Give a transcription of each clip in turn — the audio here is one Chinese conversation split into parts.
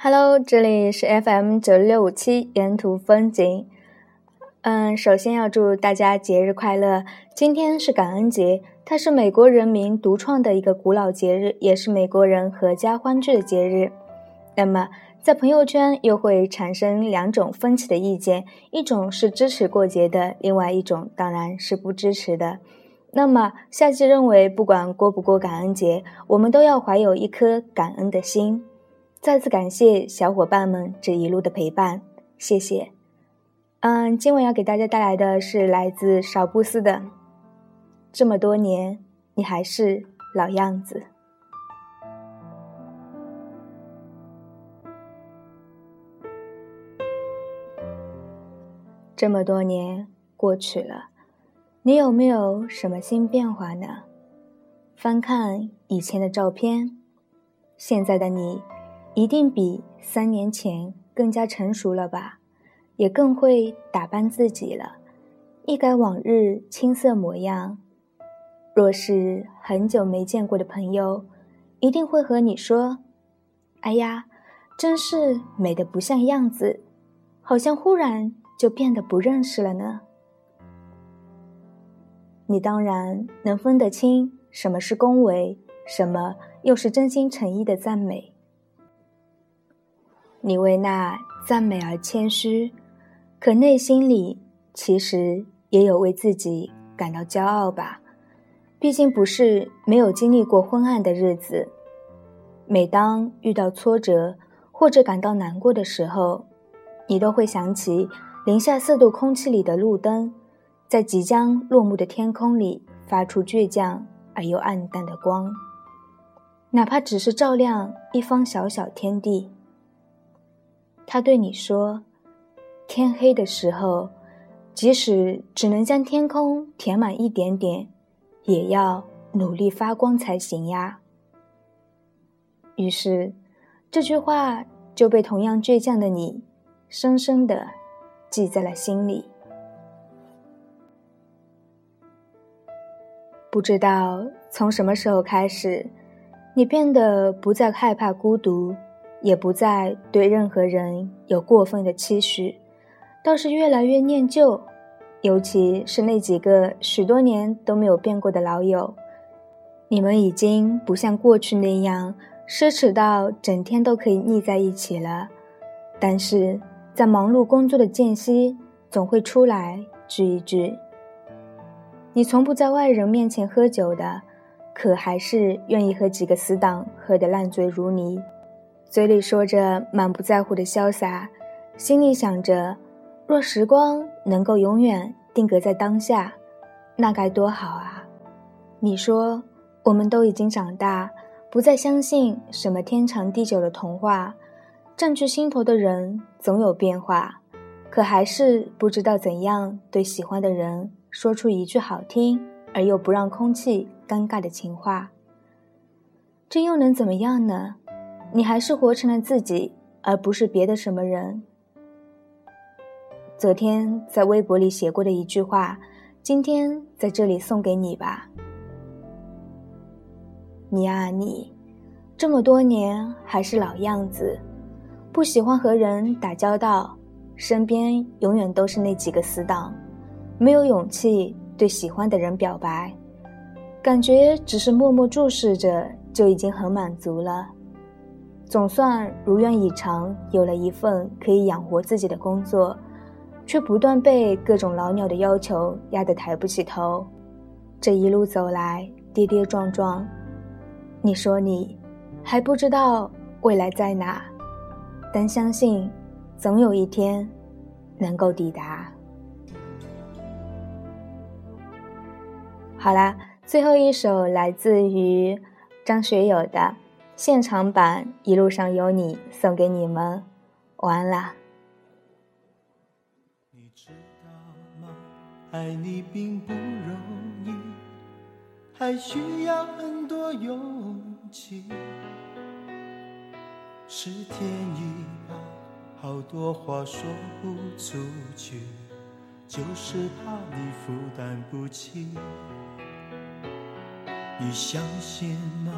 Hello，这里是 FM 九六五七沿途风景。嗯，首先要祝大家节日快乐。今天是感恩节，它是美国人民独创的一个古老节日，也是美国人阖家欢聚的节日。那么，在朋友圈又会产生两种分歧的意见，一种是支持过节的，另外一种当然是不支持的。那么，夏季认为，不管过不过感恩节，我们都要怀有一颗感恩的心。再次感谢小伙伴们这一路的陪伴，谢谢。嗯，今晚要给大家带来的是来自少布斯的《这么多年，你还是老样子》。这么多年过去了，你有没有什么新变化呢？翻看以前的照片，现在的你。一定比三年前更加成熟了吧，也更会打扮自己了，一改往日青涩模样。若是很久没见过的朋友，一定会和你说：“哎呀，真是美的不像样子，好像忽然就变得不认识了呢。”你当然能分得清什么是恭维，什么又是真心诚意的赞美。你为那赞美而谦虚，可内心里其实也有为自己感到骄傲吧？毕竟不是没有经历过昏暗的日子。每当遇到挫折或者感到难过的时候，你都会想起零下四度空气里的路灯，在即将落幕的天空里发出倔强而又暗淡的光，哪怕只是照亮一方小小天地。他对你说：“天黑的时候，即使只能将天空填满一点点，也要努力发光才行呀。”于是，这句话就被同样倔强的你深深的记在了心里。不知道从什么时候开始，你变得不再害怕孤独。也不再对任何人有过分的期许，倒是越来越念旧，尤其是那几个许多年都没有变过的老友，你们已经不像过去那样奢侈到整天都可以腻在一起了。但是在忙碌工作的间隙，总会出来聚一聚。你从不在外人面前喝酒的，可还是愿意和几个死党喝得烂醉如泥。嘴里说着满不在乎的潇洒，心里想着：若时光能够永远定格在当下，那该多好啊！你说，我们都已经长大，不再相信什么天长地久的童话。占据心头的人总有变化，可还是不知道怎样对喜欢的人说出一句好听而又不让空气尴尬的情话。这又能怎么样呢？你还是活成了自己，而不是别的什么人。昨天在微博里写过的一句话，今天在这里送给你吧。你啊你，这么多年还是老样子，不喜欢和人打交道，身边永远都是那几个死党，没有勇气对喜欢的人表白，感觉只是默默注视着就已经很满足了。总算如愿以偿，有了一份可以养活自己的工作，却不断被各种老鸟的要求压得抬不起头。这一路走来，跌跌撞撞，你说你还不知道未来在哪，但相信总有一天能够抵达。好啦，最后一首来自于张学友的。现场版《一路上有你》送给你们，完了。你知道吗？爱你并不容易，还需要很多勇气。是天意吧，好多话说不出去，就是怕你负担不起。你相信吗？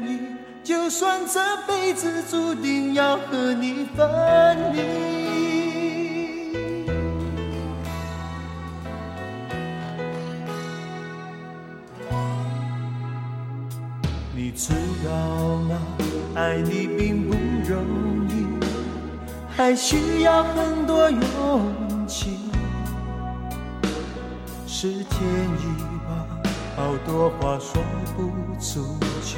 就算这辈子注定要和你分离。你知道吗？爱你并不容易，还需要很多勇气。是天意吧，好多话说不出去，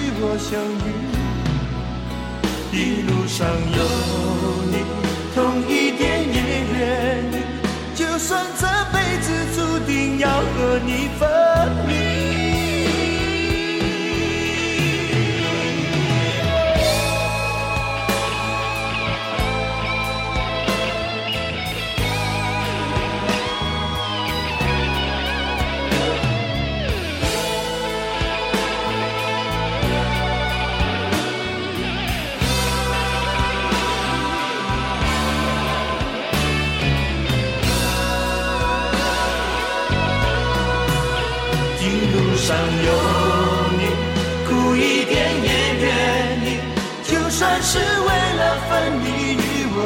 多相遇，一路上有你，痛一点也愿意。就算这辈子注定要和你分离。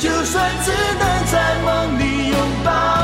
就算只能在梦里拥抱。